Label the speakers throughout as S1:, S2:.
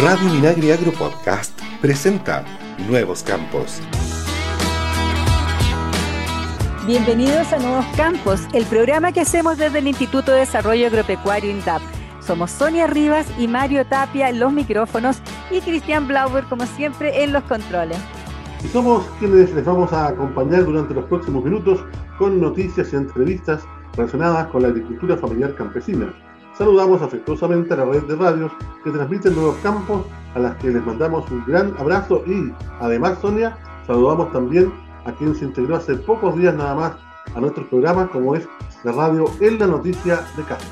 S1: Radio Minagri Agro Podcast presenta Nuevos Campos.
S2: Bienvenidos a Nuevos Campos, el programa que hacemos desde el Instituto de Desarrollo Agropecuario INDAP. Somos Sonia Rivas y Mario Tapia en los micrófonos y Cristian Blauber, como siempre, en los controles.
S3: Y somos quienes les vamos a acompañar durante los próximos minutos con noticias y entrevistas relacionadas con la agricultura familiar campesina Saludamos afectuosamente a la red de radios que transmiten Nuevos Campos, a las que les mandamos un gran abrazo y, además, Sonia, saludamos también a quien se integró hace pocos días nada más a nuestro programa, como es la radio En la Noticia de Castro.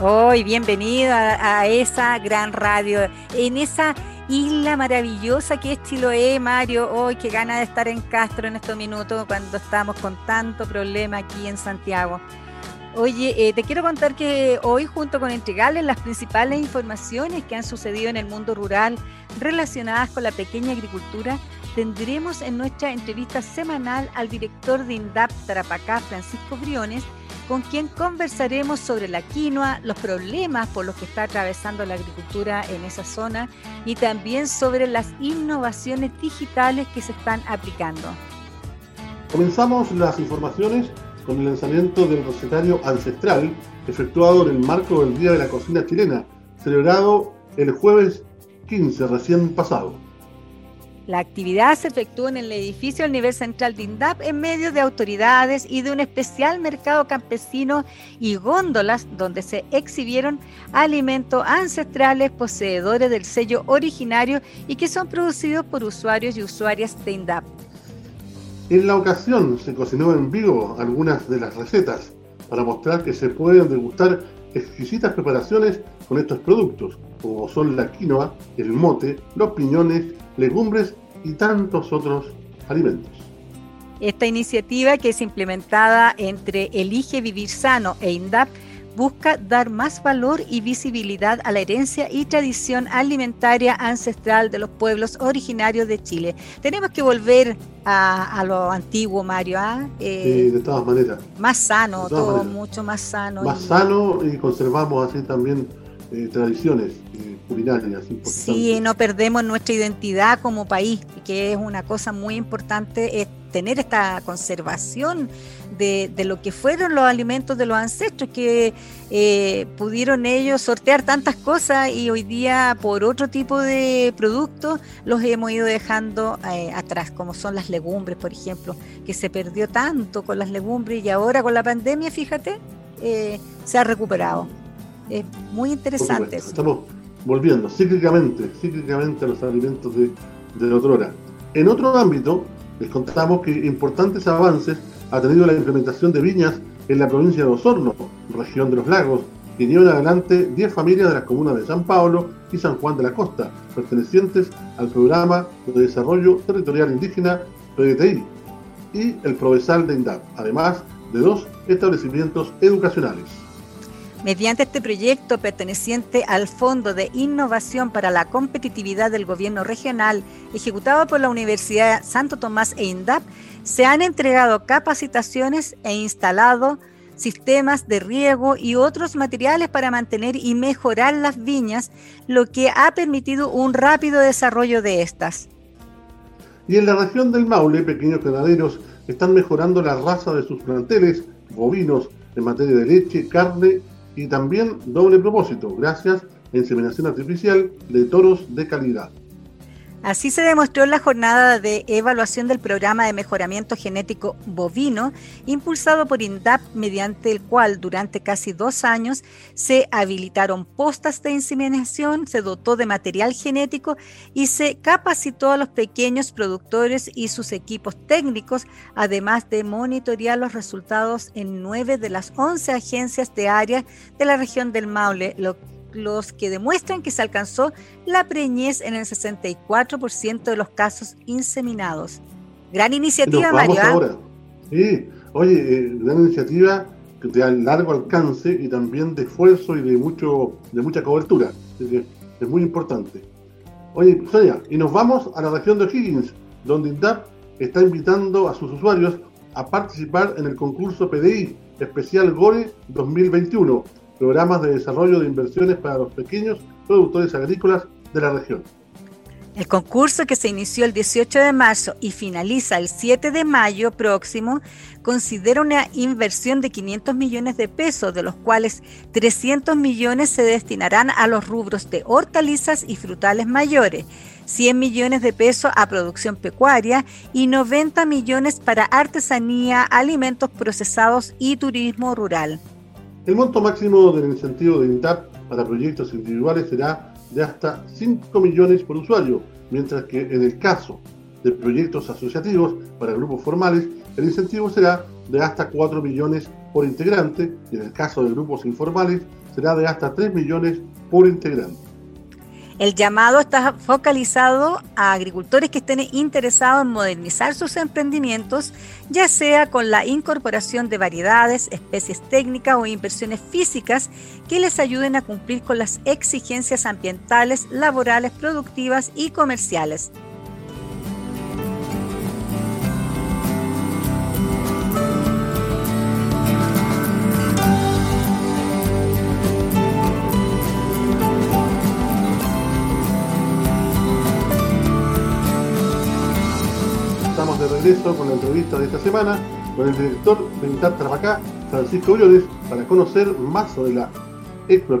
S2: Hoy, bienvenido a, esa gran radio, en esa isla maravillosa que es Chiloé, Mario. Hoy, qué gana de estar en Castro en estos minutos cuando estamos con tanto problema aquí en Santiago. Oye, eh, te quiero contar que hoy junto con entregarles las principales informaciones que han sucedido en el mundo rural relacionadas con la pequeña agricultura, tendremos en nuestra entrevista semanal al director de INDAP Tarapacá, Francisco Briones, con quien conversaremos sobre la quinoa, los problemas por los que está atravesando la agricultura en esa zona y también sobre las innovaciones digitales que se están aplicando.
S3: Comenzamos las informaciones con el lanzamiento del recetario ancestral efectuado en el marco del Día de la Cocina Chilena, celebrado el jueves 15 recién pasado.
S2: La actividad se efectuó en el edificio del nivel central de INDAP en medio de autoridades y de un especial mercado campesino y góndolas donde se exhibieron alimentos ancestrales poseedores del sello originario y que son producidos por usuarios y usuarias de INDAP.
S3: En la ocasión se cocinó en vivo algunas de las recetas para mostrar que se pueden degustar exquisitas preparaciones con estos productos, como son la quinoa, el mote, los piñones, legumbres y tantos otros alimentos.
S2: Esta iniciativa que es implementada entre Elige Vivir Sano e INDAP busca dar más valor y visibilidad a la herencia y tradición alimentaria ancestral de los pueblos originarios de Chile. Tenemos que volver a, lo antiguo, Mario. ¿ah?
S3: Eh, de todas maneras.
S2: Más sano, todo mucho más sano.
S3: Más sano y conservamos así también eh, tradiciones eh, culinarias.
S2: Sí, no perdemos nuestra identidad como país, que es una cosa muy importante, es tener esta conservación de, lo que fueron los alimentos de los ancestros, que eh, pudieron ellos sortear tantas cosas y hoy día por otro tipo de productos los hemos ido dejando eh, atrás, como son las legumbres, por ejemplo, que se perdió tanto con las legumbres y ahora con la pandemia, fíjate, eh, se ha recuperado. Es muy interesante.
S3: Estamos volviendo cíclicamente, cíclicamente a los alimentos de, de la otrora. En otro ámbito, les contamos que importantes avances ha tenido la implementación de viñas en la provincia de Osorno, región de los lagos, que llevan adelante 10 familias de las comunas de San Pablo y San Juan de la Costa, pertenecientes al programa de desarrollo territorial indígena PDTI y el Provesal de INDAP, además de dos establecimientos educacionales.
S2: Mediante este proyecto perteneciente al Fondo de Innovación para la Competitividad del Gobierno Regional, ejecutado por la Universidad Santo Tomás e INDAP, se han entregado capacitaciones e instalado sistemas de riego y otros materiales para mantener y mejorar las viñas, lo que ha permitido un rápido desarrollo de estas.
S3: Y en la región del Maule, pequeños ganaderos están mejorando la raza de sus planteles bovinos en materia de leche, carne y también doble propósito, gracias a inseminación artificial de toros de calidad.
S2: Así se demostró en la jornada de evaluación del programa de mejoramiento genético bovino, impulsado por INDAP, mediante el cual durante casi dos años se habilitaron postas de inseminación, se dotó de material genético y se capacitó a los pequeños productores y sus equipos técnicos, además de monitorear los resultados en nueve de las once agencias de área de la región del Maule, lo los que demuestran que se alcanzó la preñez en el 64% de los casos inseminados. Gran iniciativa, Mario.
S3: ¿ah? Sí, oye, eh, gran iniciativa de largo alcance y también de esfuerzo y de mucho de mucha cobertura. es muy importante. Oye, Sonia, y nos vamos a la región de O'Higgins, donde INDAP está invitando a sus usuarios a participar en el concurso PDI Especial GORE 2021 programas de desarrollo de inversiones para los pequeños productores agrícolas de la región.
S2: El concurso que se inició el 18 de marzo y finaliza el 7 de mayo próximo considera una inversión de 500 millones de pesos, de los cuales 300 millones se destinarán a los rubros de hortalizas y frutales mayores, 100 millones de pesos a producción pecuaria y 90 millones para artesanía, alimentos procesados y turismo rural.
S3: El monto máximo del incentivo de INTAP para proyectos individuales será de hasta 5 millones por usuario, mientras que en el caso de proyectos asociativos para grupos formales, el incentivo será de hasta 4 millones por integrante y en el caso de grupos informales será de hasta 3 millones por integrante.
S2: El llamado está focalizado a agricultores que estén interesados en modernizar sus emprendimientos, ya sea con la incorporación de variedades, especies técnicas o inversiones físicas que les ayuden a cumplir con las exigencias ambientales, laborales, productivas y comerciales.
S3: Con la entrevista de esta semana con el director de Mitad Trabacá, Francisco Briones, para conocer más sobre la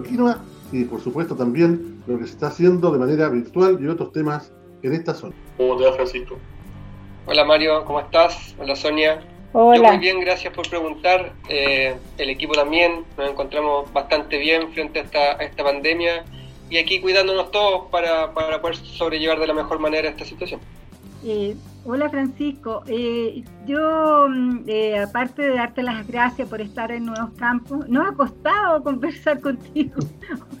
S3: Quinoa y por supuesto también lo que se está haciendo de manera virtual y otros temas en esta zona.
S4: ¿Cómo te va Francisco?
S5: Hola Mario, ¿cómo estás? Hola Sonia.
S2: Hola.
S5: Yo muy bien, gracias por preguntar. Eh, el equipo también, nos encontramos bastante bien frente a esta, a esta pandemia y aquí cuidándonos todos para, para poder sobrellevar de la mejor manera esta situación.
S6: Eh, hola Francisco, eh, yo mm, eh, aparte de darte las gracias por estar en Nuevos Campos, nos ha costado conversar contigo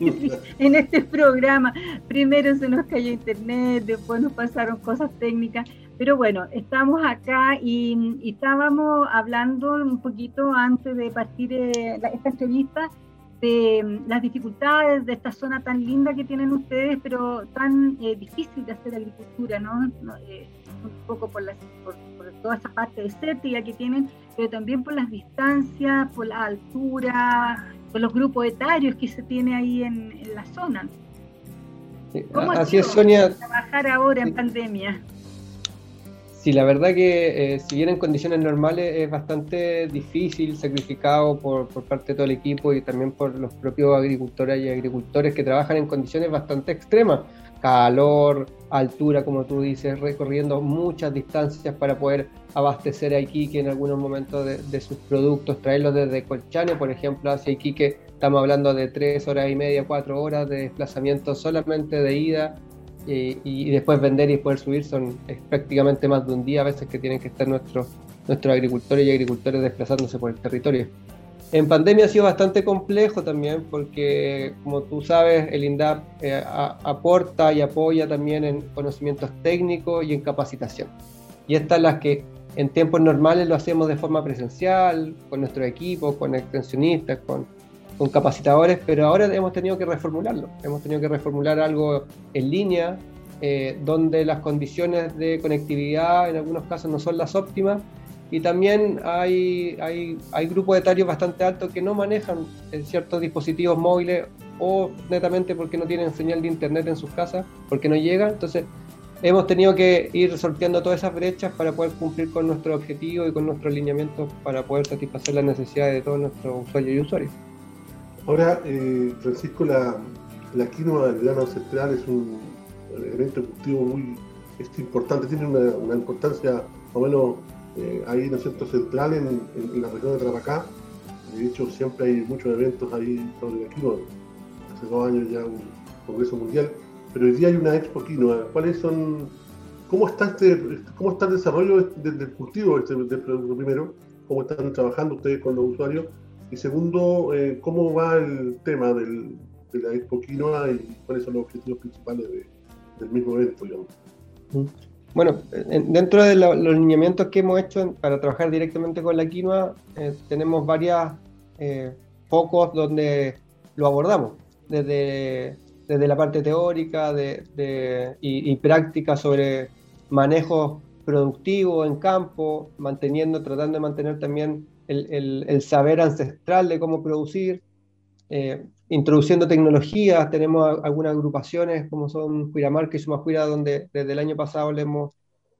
S6: en este programa. Primero se nos cayó internet, después nos pasaron cosas técnicas, pero bueno, estamos acá y, estábamos hablando un poquito antes de partir esta entrevista de las dificultades de esta zona tan linda que tienen ustedes, pero tan eh, difícil de hacer agricultura, ¿no? Eh, un poco por, por, toda esa parte desértica que tienen, pero también por las distancias, por la altura, por los grupos etarios que se tiene ahí en, la zona.
S5: ¿Cómo Así es, Sonia.
S6: Trabajar ahora en pandemia.
S5: Sí, la verdad que eh, si bien en condiciones normales es bastante difícil, sacrificado por, por, parte de todo el equipo y también por los propios agricultores y agricultores que trabajan en condiciones bastante extremas, calor, altura, como tú dices, recorriendo muchas distancias para poder abastecer a Iquique en algunos momentos de, de sus productos, traerlos desde Colchane, por ejemplo, hacia Iquique, estamos hablando de tres horas y media, cuatro horas de desplazamiento solamente de ida y, después vender y poder subir son prácticamente más de un día a veces que tienen que estar nuestros, nuestros agricultores y agricultores desplazándose por el territorio. En pandemia ha sido bastante complejo también porque, como tú sabes, el INDAP eh, aporta y apoya también en conocimientos técnicos y en capacitación. Y estas las que en tiempos normales lo hacemos de forma presencial, con nuestro equipo, con extensionistas, con con capacitadores, pero ahora hemos tenido que reformularlo. Hemos tenido que reformular algo en línea, eh, donde las condiciones de conectividad en algunos casos no son las óptimas y también hay, hay, hay grupos etarios bastante altos que no manejan ciertos dispositivos móviles o netamente porque no tienen señal de internet en sus casas, porque no llega. Entonces, hemos tenido que ir sorteando todas esas brechas para poder cumplir con nuestro objetivo y con nuestro alineamiento para poder satisfacer las necesidades de todos nuestros usuarios y usuarios.
S3: Ahora, eh, Francisco, la, quinoa del grano ancestral es un elemento cultivo muy importante, tiene una, importancia más o menos eh, ahí, ¿no es cierto?, central en, la región de Trapacá. De hecho, siempre hay muchos eventos ahí sobre la quinoa. Hace dos años ya un congreso mundial, pero hoy día hay una expo quinoa. ¿Cuáles son, cómo está este, cómo está el desarrollo del, cultivo este, del producto primero? ¿Cómo están trabajando ustedes con los usuarios? Y segundo, eh, ¿cómo va el tema de la Expo Quinoa y cuáles son los objetivos principales del mismo evento?
S5: Bueno, dentro de los lineamientos que hemos hecho para trabajar directamente con la quinoa, eh, tenemos varios eh, focos donde lo abordamos, desde, desde la parte teórica de, y, y, práctica sobre manejo productivo en campo, manteniendo, tratando de mantener también el, saber ancestral de cómo producir, eh, introduciendo tecnologías, tenemos algunas agrupaciones como son Cuiramarca y Sumajuira, donde desde el año pasado le hemos,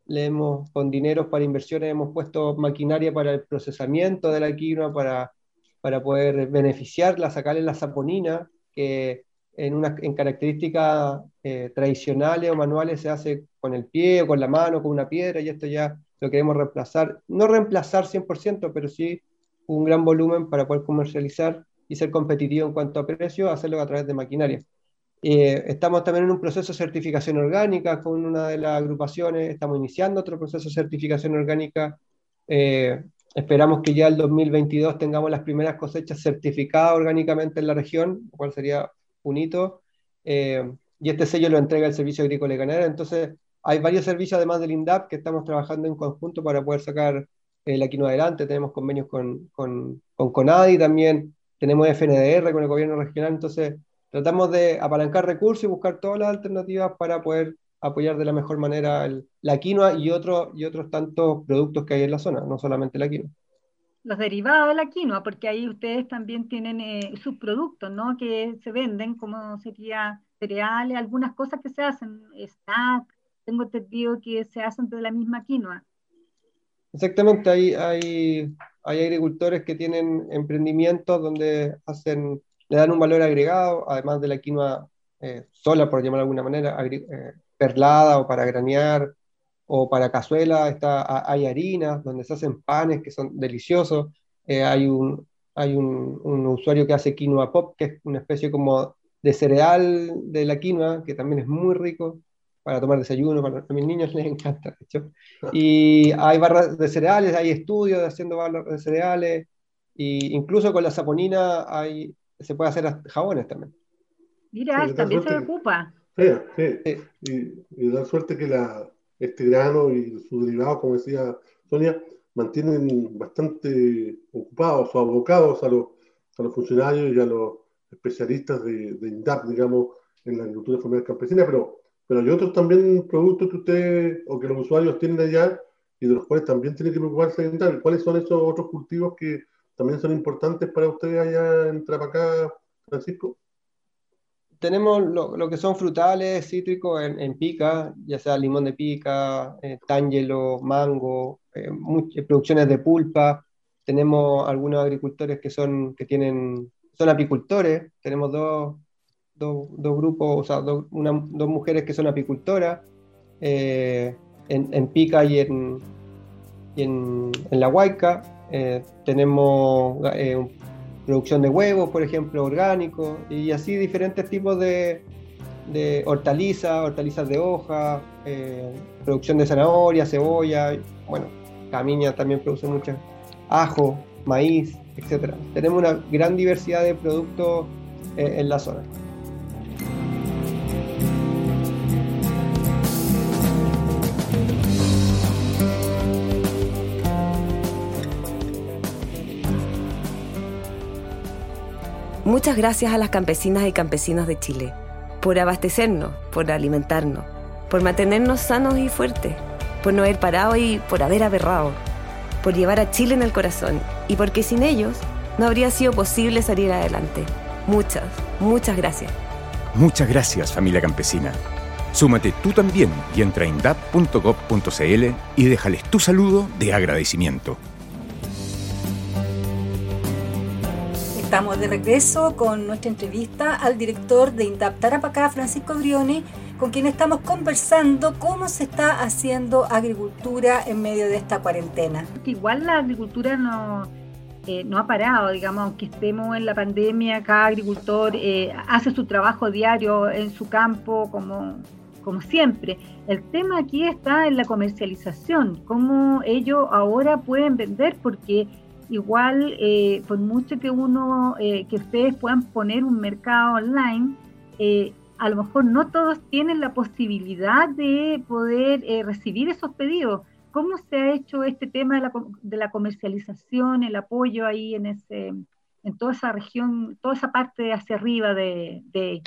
S5: le hemos, con dinero para inversiones, hemos puesto maquinaria para el procesamiento de la quinoa, para, para poder beneficiarla, sacarle la saponina, que en, una, en características eh, tradicionales o manuales se hace con el pie o con la mano, con una piedra, y esto ya lo queremos reemplazar, no reemplazar 100%, pero sí un gran volumen para poder comercializar y ser competitivo en cuanto a precio, hacerlo a través de maquinaria. Eh, estamos también en un proceso de certificación orgánica con una de las agrupaciones, estamos iniciando otro proceso de certificación orgánica. Eh, esperamos que ya el 2022 tengamos las primeras cosechas certificadas orgánicamente en la región, lo cual sería un hito. Eh, y este sello lo entrega el Servicio Agrícola y Ganadero. Entonces, hay varios servicios además del INDAP que estamos trabajando en conjunto para poder sacar la quinoa adelante. Tenemos convenios con, con, con CONADI también, tenemos FNDR con el gobierno regional, entonces tratamos de apalancar recursos y buscar todas las alternativas para poder apoyar de la mejor manera la quinoa y, otro, y otros tantos productos que hay en la zona, no solamente la quinoa.
S6: Los derivados de la quinoa, porque ahí ustedes también tienen eh, sus productos, ¿no? Que se venden, como sería cereales, algunas cosas que se hacen, snack, tengo entendido que se hacen de la misma quinoa.
S5: Exactamente, hay, hay, hay agricultores que tienen emprendimientos donde hacen, le dan un valor agregado, además de la quinoa eh, sola, por llamar de alguna manera, eh, perlada o para granear o para cazuela, está, hay harinas donde se hacen panes que son deliciosos, eh, hay, un, hay un, un, usuario que hace quinoa pop, que es una especie como de cereal de la quinoa, que también es muy rico para tomar desayuno, para, a mis niños les encanta, de hecho. Y hay barras de cereales, hay estudios de haciendo barras de cereales, e incluso con la saponina hay, se puede hacer jabones también.
S6: Mira, también se ocupa.
S3: Sí, sí. Y, y, da suerte que la, este grano y su derivado, como decía Sonia, mantienen bastante ocupados o abocados a los, a los funcionarios y a los especialistas de, de INDAP, digamos, en la agricultura familiar campesina, pero pero hay otros también productos que ustedes o que los usuarios tienen allá y de los cuales también tienen que preocuparse. ¿Cuáles son esos otros cultivos que también son importantes para ustedes allá en Trapacá, Francisco?
S5: Tenemos lo, lo que son frutales, cítricos en, en, pica, ya sea limón de pica, eh, tángelo, mango, eh, muchas producciones de pulpa. Tenemos algunos agricultores que son, que tienen, son apicultores. Tenemos dos, dos, grupos, o sea, dos mujeres que son apicultoras, eh, en, Pica y en, en, La Huayca. Eh, tenemos eh, producción de huevos, por ejemplo, orgánicos, y así diferentes tipos de, de hortalizas, hortalizas de hoja, producción de zanahoria, cebolla, bueno, Camiña también produce muchas, ajo, maíz, etc. Tenemos una gran diversidad de productos en la zona.
S4: Muchas gracias a las campesinas y campesinos de Chile por abastecernos, por alimentarnos, por mantenernos sanos y fuertes, por no haber parado y por haber aberrado, por llevar a Chile en el corazón y porque sin ellos no habría sido posible salir adelante. Muchas, muchas gracias.
S7: Muchas gracias familia campesina. Súmate tú también y entra en dap.gov.cl y déjales tu saludo de agradecimiento.
S2: Estamos de regreso con nuestra entrevista al director de INDAP Tarapacá, Francisco Brioni, con quien estamos conversando cómo se está haciendo agricultura en medio de esta cuarentena.
S6: Igual la agricultura no, eh, no ha parado, digamos, aunque estemos en la pandemia, cada agricultor eh, hace su trabajo diario en su campo como, como siempre. El tema aquí está en la comercialización, cómo ellos ahora pueden vender, porque igual eh, por mucho que uno, eh, que ustedes puedan poner un mercado online, eh, a lo mejor no todos tienen la posibilidad de poder recibir esos pedidos. ¿Cómo se ha hecho este tema de la, de la, comercialización, el apoyo ahí en ese, en toda esa región, toda esa parte hacia arriba de, de?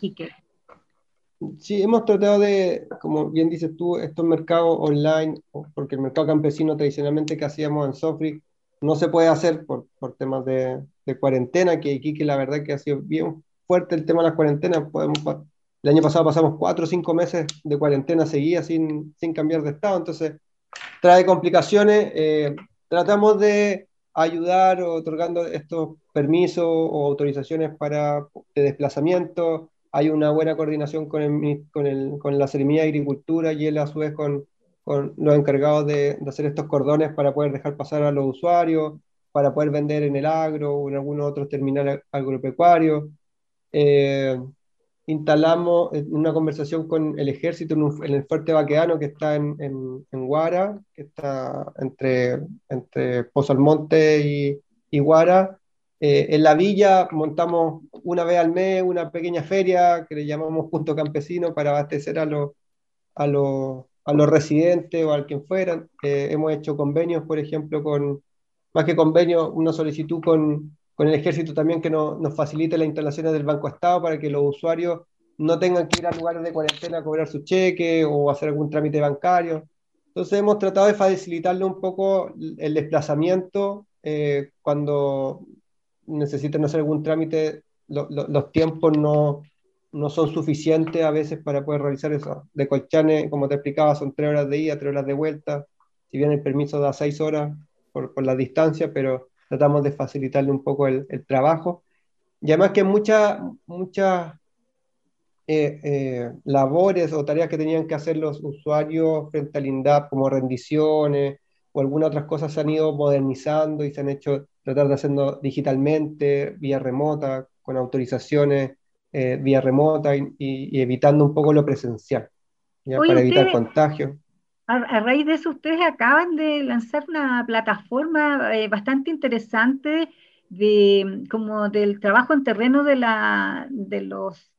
S5: Sí, hemos tratado de, como bien dices tú, estos mercados online, porque el mercado campesino tradicionalmente que hacíamos en Sofri no se puede hacer por, por temas de, de, cuarentena, que Iquique la verdad que ha sido bien fuerte el tema de las cuarentenas. Podemos, el año pasado pasamos cuatro o cinco meses de cuarentena seguida sin, sin cambiar de estado, entonces trae complicaciones. Eh, tratamos de ayudar otorgando estos permisos o autorizaciones para de desplazamiento. Hay una buena coordinación con, con, el, con la Seremía de Agricultura y él a su vez con, con los encargados de, de, hacer estos cordones para poder dejar pasar a los usuarios, para poder vender en el agro o en algunos otros terminales agropecuarios. Eh, instalamos una conversación con el ejército en, el fuerte vaqueano que está en, en, en, Guara, que está entre, entre Pozo Almonte y, y Guara. Eh, en la villa montamos una vez al mes una pequeña feria que le llamamos Punto Campesino para abastecer a los, a los, a los residentes o a quien fueran. Eh, hemos hecho convenios, por ejemplo, con, más que convenios, una solicitud con, con el ejército también que no, nos facilite las instalaciones del Banco Estado para que los usuarios no tengan que ir a lugares de cuarentena a cobrar su cheque o hacer algún trámite bancario. Entonces hemos tratado de facilitarle un poco el desplazamiento eh, cuando necesitan hacer algún trámite, lo, los tiempos no, no son suficientes a veces para poder realizar eso. De Colchane, como te explicaba, son tres horas de ida, tres horas de vuelta, si bien el permiso da seis horas por, la distancia, pero tratamos de facilitarle un poco el, el trabajo. Y además que muchas muchas eh, eh, labores o tareas que tenían que hacer los usuarios frente al INDAP, como rendiciones o algunas otras cosas, se han ido modernizando y se han hecho tratar de hacerlo digitalmente, vía remota, con autorizaciones eh, vía remota y, y, evitando un poco lo presencial, ¿ya?
S6: Oye,
S5: para evitar
S6: usted-
S5: contagio.
S6: A, a raíz de eso, ustedes acaban de lanzar una plataforma eh, bastante interesante de, como del trabajo en terreno de, la, de los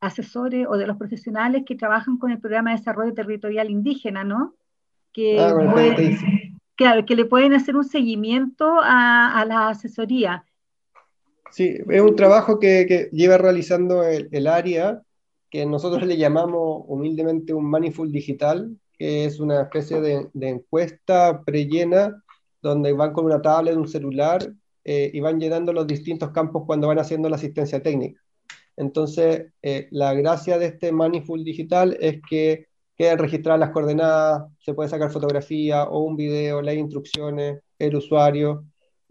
S6: asesores o de los profesionales que trabajan con el programa de desarrollo territorial indígena, ¿no? Que,
S5: Ah,
S6: claro, que le pueden hacer un seguimiento a, a la asesoría.
S5: Sí, es un trabajo que, que lleva realizando el, el área, que nosotros le llamamos humildemente un Manifold Digital, que es una especie de, de encuesta prellena donde van con una tablet, un celular, eh, y van llenando los distintos campos cuando van haciendo la asistencia técnica. Entonces, eh, la gracia de este Manifold Digital es que quedan registradas las coordenadas, se puede sacar fotografía o un video, las instrucciones, el usuario,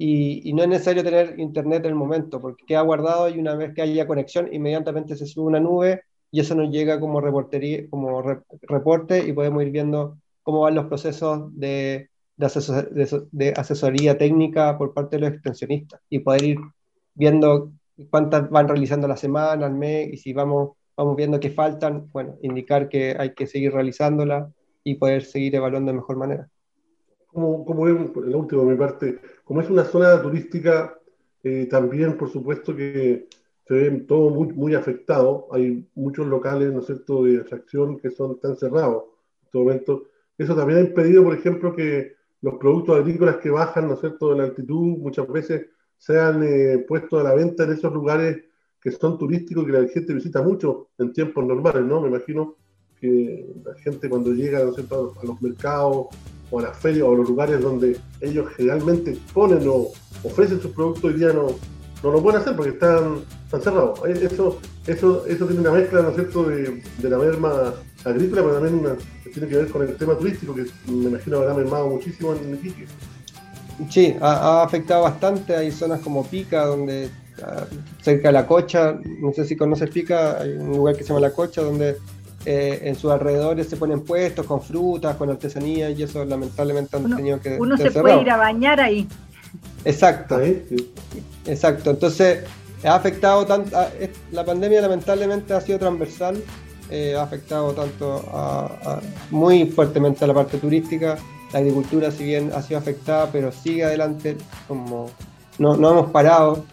S5: y, y no es necesario tener internet en el momento, porque queda guardado y una vez que haya conexión, inmediatamente se sube una nube y eso nos llega como, reportería, como re- reporte y podemos ir viendo cómo van los procesos de, de, asesor- de de asesoría técnica por parte de los extensionistas y poder ir viendo cuántas van realizando la semana, al mes, y si vamos, vamos viendo que faltan, bueno, indicar que hay que seguir realizándola y poder seguir evaluando de mejor manera.
S3: Como, como es, la última, mi parte, como es una zona turística, eh, también por supuesto que se ve todo muy, muy afectado. Hay muchos locales, ¿no cierto?, de atracción que son tan cerrados en este momento. Eso también ha impedido, por ejemplo, que los productos agrícolas que bajan, ¿no es cierto?, de la altitud muchas veces sean eh, puestos a la venta en esos lugares que son turísticos y que la gente visita mucho en tiempos normales, ¿no? Me imagino que la gente cuando llega, ¿no es cierto?, a los mercados o las ferias o los lugares donde ellos generalmente ponen o ofrecen sus productos hoy día no, no lo pueden hacer porque están, están cerrados. Eh, Eso, eso, eso tiene una mezcla, ¿no es de, de la merma agrícola, pero también una, tiene que ver con el tema turístico, que me imagino habrá mermado muchísimo en Iquique.
S5: Sí, ha, ha afectado bastante. Hay zonas como Pica, donde ah, cerca de la Cocha, no sé si conoces Pica, hay un lugar que se llama La Cocha, donde eh, en sus alrededores se ponen puestos con frutas, con artesanía, y eso lamentablemente han
S6: Uno-
S5: tenido que
S6: Uno se puede ir a bañar ahí.
S5: Exacto,
S3: ¿Está ahí? Sí.
S5: exacto. Entonces, ha afectado tanto. a- es- La pandemia lamentablemente ha sido transversal, eh, ha afectado tanto a- a- muy fuertemente a la parte turística. La agricultura, si bien ha sido afectada, pero sigue adelante, como no, no hemos parado.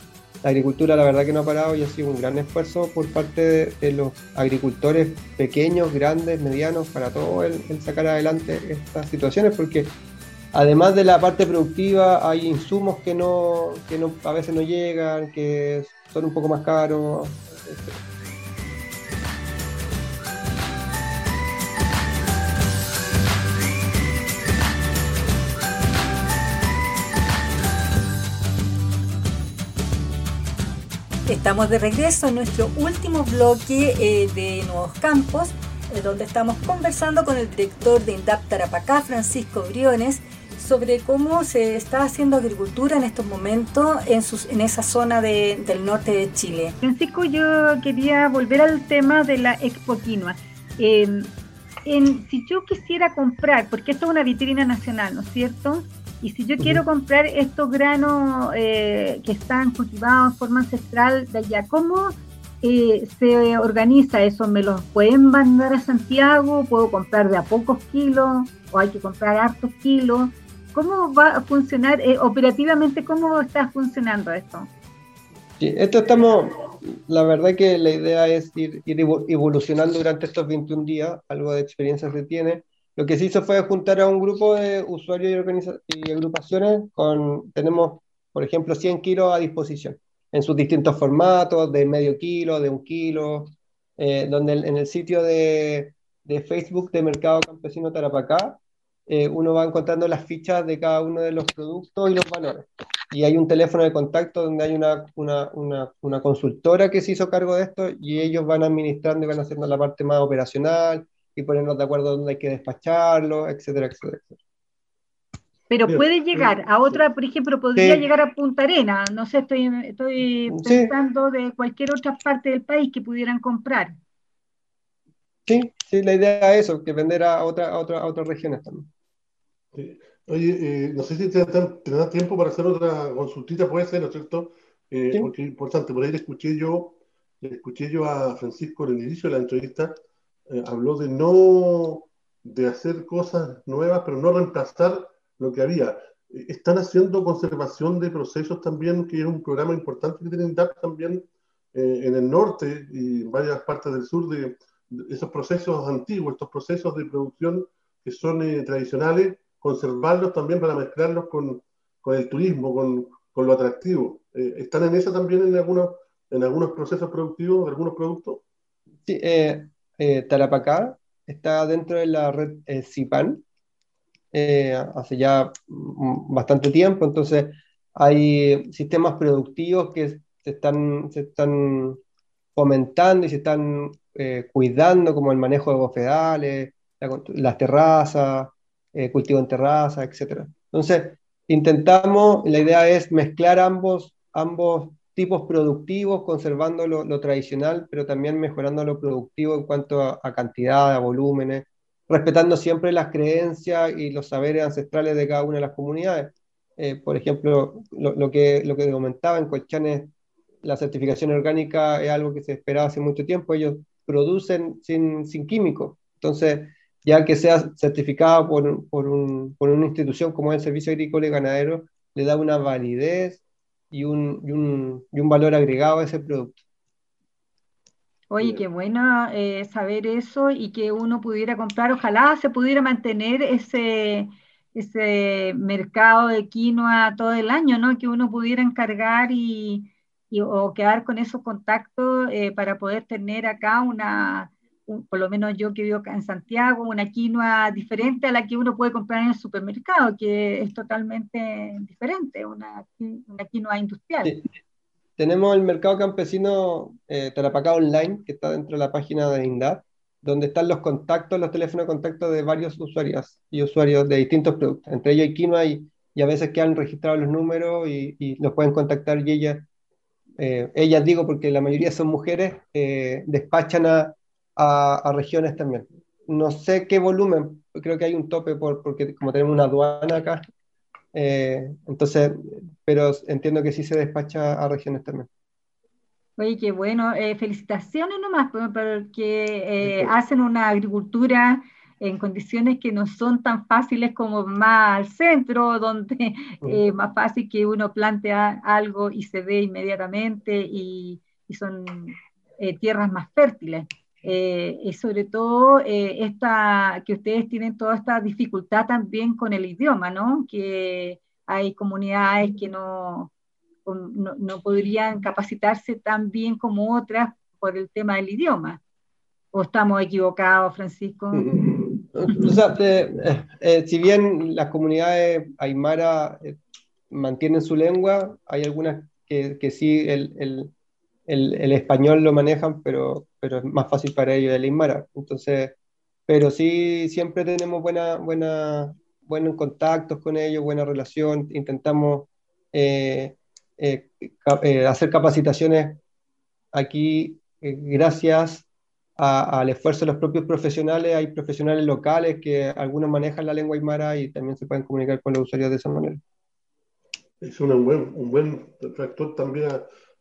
S5: La agricultura, la verdad que no ha parado y ha sido un gran esfuerzo por parte de, los agricultores pequeños, grandes, medianos, para todo el, sacar adelante estas situaciones, porque además de la parte productiva, hay insumos que no, que no a veces no llegan, que son un poco más caros.
S2: Estamos de regreso en nuestro último bloque eh, de Nuevos Campos, eh, donde estamos conversando con el director de INDAP Tarapacá, Francisco Briones, sobre cómo se está haciendo agricultura en estos momentos en, sus, en esa zona del norte de Chile.
S6: Francisco, yo quería volver al tema de la Expo Quinoa. Em, en, si yo quisiera comprar, porque esto es una vitrina nacional, ¿no es cierto? Y si yo quiero comprar estos granos eh, que están cultivados en forma ancestral de allá, ¿cómo eh, se organiza eso? ¿Me los pueden mandar a Santiago? ¿Puedo comprar de a pocos kilos? ¿O hay que comprar hartos kilos? ¿Cómo va a funcionar eh, operativamente? ¿Cómo está funcionando esto?
S5: Sí, esto estamos, la verdad que la idea es ir, ir evolucionando durante estos 21 días, algo de experiencia se tiene lo que se hizo fue juntar a un grupo de usuarios y, y agrupaciones con, tenemos, por ejemplo, 100 kilos a disposición en sus distintos formatos, de medio kilo, de un kilo, eh, donde en el sitio de, de, Facebook de Mercado Campesino Tarapacá, eh, uno va encontrando las fichas de cada uno de los productos y los valores. Y hay un teléfono de contacto donde hay una, una, una, una consultora que se hizo cargo de esto y ellos van administrando y van haciendo la parte más operacional, y ponernos de acuerdo dónde hay que despacharlo, etcétera, etcétera.
S6: Pero puede llegar a otra, por ejemplo, podría llegar a Punta Arena, no sé, estoy, estoy pensando de cualquier otra parte del país que pudieran comprar.
S5: Sí, sí, la idea es eso, que vender a, otra, a, otra, a otras regiones también.
S3: Oye, eh, no sé si tendrás tiempo para hacer otra consultita, puede ser, ¿no es cierto? Eh, porque es importante, por ahí le escuché yo, le escuché yo a Francisco en el inicio de la entrevista, eh, habló de no de hacer cosas nuevas, pero no reemplazar lo que había. Eh, están haciendo conservación de procesos también, que es un programa importante que tienen DAP también eh, en el norte y en varias partes del sur de, esos procesos antiguos, estos procesos de producción que son tradicionales, conservarlos también para mezclarlos con, con el turismo, con, con lo atractivo. ¿Están en eso también en algunos, en algunos procesos productivos, de algunos productos?
S5: Sí, eh, eh, Tarapacá está dentro de la red eh, CIPAN eh, hace ya bastante tiempo, entonces hay sistemas productivos que se están, se están fomentando y se están cuidando, como el manejo de bofedales, las terrazas, cultivo en terraza, etc. Entonces, intentamos, la idea es mezclar ambos, ambos tipos productivos, conservando lo, tradicional, pero también mejorando lo productivo en cuanto a, cantidad, a volúmenes, respetando siempre las creencias y los saberes ancestrales de cada una de las comunidades. Eh, por ejemplo, lo, que, lo que comentaba en Colchanes, la certificación orgánica es algo que se esperaba hace mucho tiempo, ellos producen sin, sin químicos. Entonces, ya que sea certificado por, por, un, por una institución como el Servicio Agrícola y Ganadero, le da una validez y un, y un, y un valor agregado a ese producto.
S6: Oye, qué bueno eh, saber eso y que uno pudiera comprar, ojalá se pudiera mantener ese, ese mercado de quinoa todo el año, ¿no? Que uno pudiera encargar y, y o quedar con esos contactos eh, para poder tener acá una, por lo menos yo que vivo acá en Santiago, una quinoa diferente a la que uno puede comprar en el supermercado, que es totalmente diferente, una, una quinoa industrial.
S5: Tenemos el mercado campesino eh, Tarapacá Online, que está dentro de la página de INDAP, donde están los contactos, los teléfonos de contacto de varios usuarios y usuarios de distintos productos. Entre ellos hay quinoa y, y a veces que han registrado los números y, y los pueden contactar y ellas, eh, ellas digo porque la mayoría son mujeres, eh, despachan a a, regiones también. No sé qué volumen, creo que hay un tope por, porque como tenemos una aduana acá, eh, entonces, pero entiendo que sí se despacha a regiones también.
S6: Oye, qué bueno. Eh, felicitaciones nomás, porque eh, hacen una agricultura en condiciones que no son tan fáciles como más al centro, donde es más fácil que uno plantea algo y se ve inmediatamente y, y son tierras más fértiles. Eh, y sobre todo eh, esta, que ustedes tienen toda esta dificultad también con el idioma, ¿no? Que hay comunidades que no, no, podrían capacitarse tan bien como otras por el tema del idioma. ¿O estamos equivocados, Francisco?
S5: O sea, eh, si bien las comunidades aymara mantienen su lengua, hay algunas que, que sí el, el el, español lo manejan, pero, pero es más fácil para ellos el Aymara. Entonces, pero sí, siempre tenemos buena, buena, buenos contactos con ellos, buena relación, intentamos eh, eh, eh, hacer capacitaciones aquí gracias al esfuerzo de los propios profesionales. Hay profesionales locales que algunos manejan la lengua aymara y también se pueden comunicar con los usuarios de esa manera.
S3: Es un buen, un buen factor también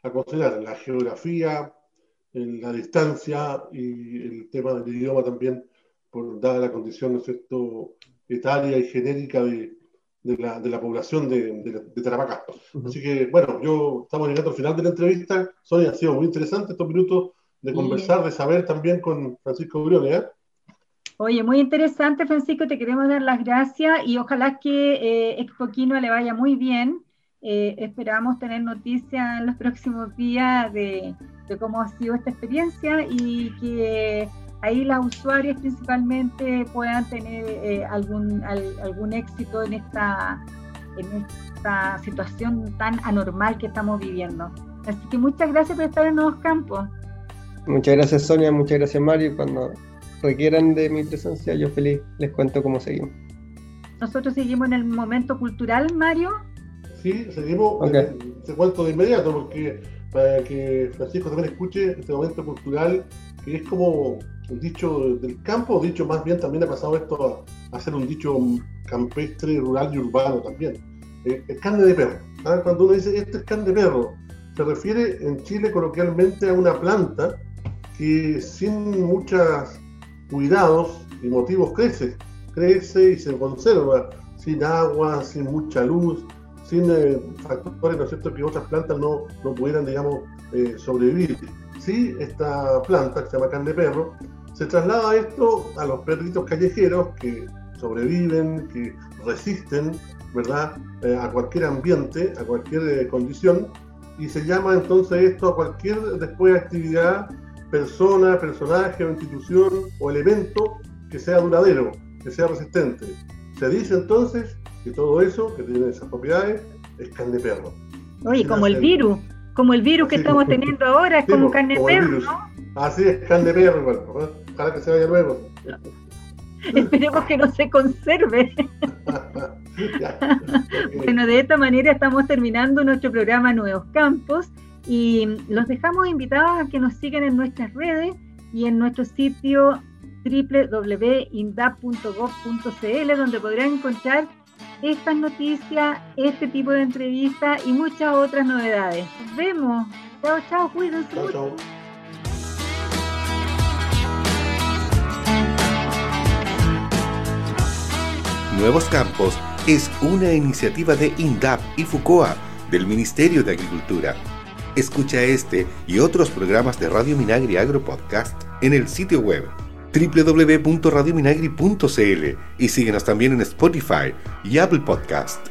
S3: a, considerar, la geografía, la distancia y el tema del idioma también, por dada la condición, ¿no es cierto?, etaria y genérica de, de, la, de la, población de, de, Tarapacá. Así que, bueno, yo estamos llegando al final de la entrevista. Sonia, ha sido muy interesante estos minutos de conversar, de saber también con Francisco Briones. ¿eh?
S6: Oye, muy interesante, Francisco, te queremos dar las gracias y ojalá que eh, Expoquino le vaya muy bien. Eh, esperamos tener noticias en los próximos días de, de, cómo ha sido esta experiencia y que ahí las usuarias principalmente puedan tener eh, algún, algún éxito en esta, en esta situación tan anormal que estamos viviendo. Así que muchas gracias por estar en Nuevos Campos.
S5: Muchas gracias Sonia, muchas gracias Mario. Cuando requieran de mi presencia, yo feliz les cuento cómo seguimos.
S6: Nosotros seguimos en el momento cultural, Mario.
S3: Sí, seguimos. Te cuento de inmediato porque para que Francisco también escuche este momento cultural que es como un dicho del campo, dicho más bien también ha pasado esto a, ser un dicho campestre, rural y urbano también. Eh, el carne de perro. ¿ah? Cuando uno dice este es carne de perro, se refiere en Chile coloquialmente a una planta que sin muchos cuidados y motivos crece, crece y se conserva sin agua, sin mucha luz, sin eh, factores, ¿no es cierto?, que otras plantas no, no pudieran, digamos, eh, sobrevivir. Sí, esta planta, que se llama carne perro, se traslada esto a los perritos callejeros que sobreviven, que resisten, ¿verdad?, eh, a cualquier ambiente, a cualquier eh, condición, y se llama entonces esto a cualquier después actividad, persona, personaje o institución o elemento que sea duradero, que sea resistente. Se dice entonces que todo eso, que tiene esas propiedades, es carne de perro.
S6: Oye, como el virus, como el virus que estamos teniendo ahora, es como carne de perro, ¿no?
S3: Así es, carne de perro, igual, Ojalá que se vaya luego.
S6: Esperemos que no se conserve. bueno, de esta manera estamos terminando nuestro programa Nuevos Campos y los dejamos invitados a que nos sigan en nuestras redes y en nuestro sitio www.indap.gov.cl donde podrán encontrar estas noticias, este tipo de entrevistas y muchas otras novedades. Nos vemos. Chao, chao, cuídense. Chao, chao.
S1: Nuevos Campos es una iniciativa de INDAP y FUCOA del Ministerio de Agricultura. Escucha este y otros programas de Radio Minagri Agro Podcast en el sitio web www.radiominagri.cl y síguenos también en Spotify y Apple Podcast.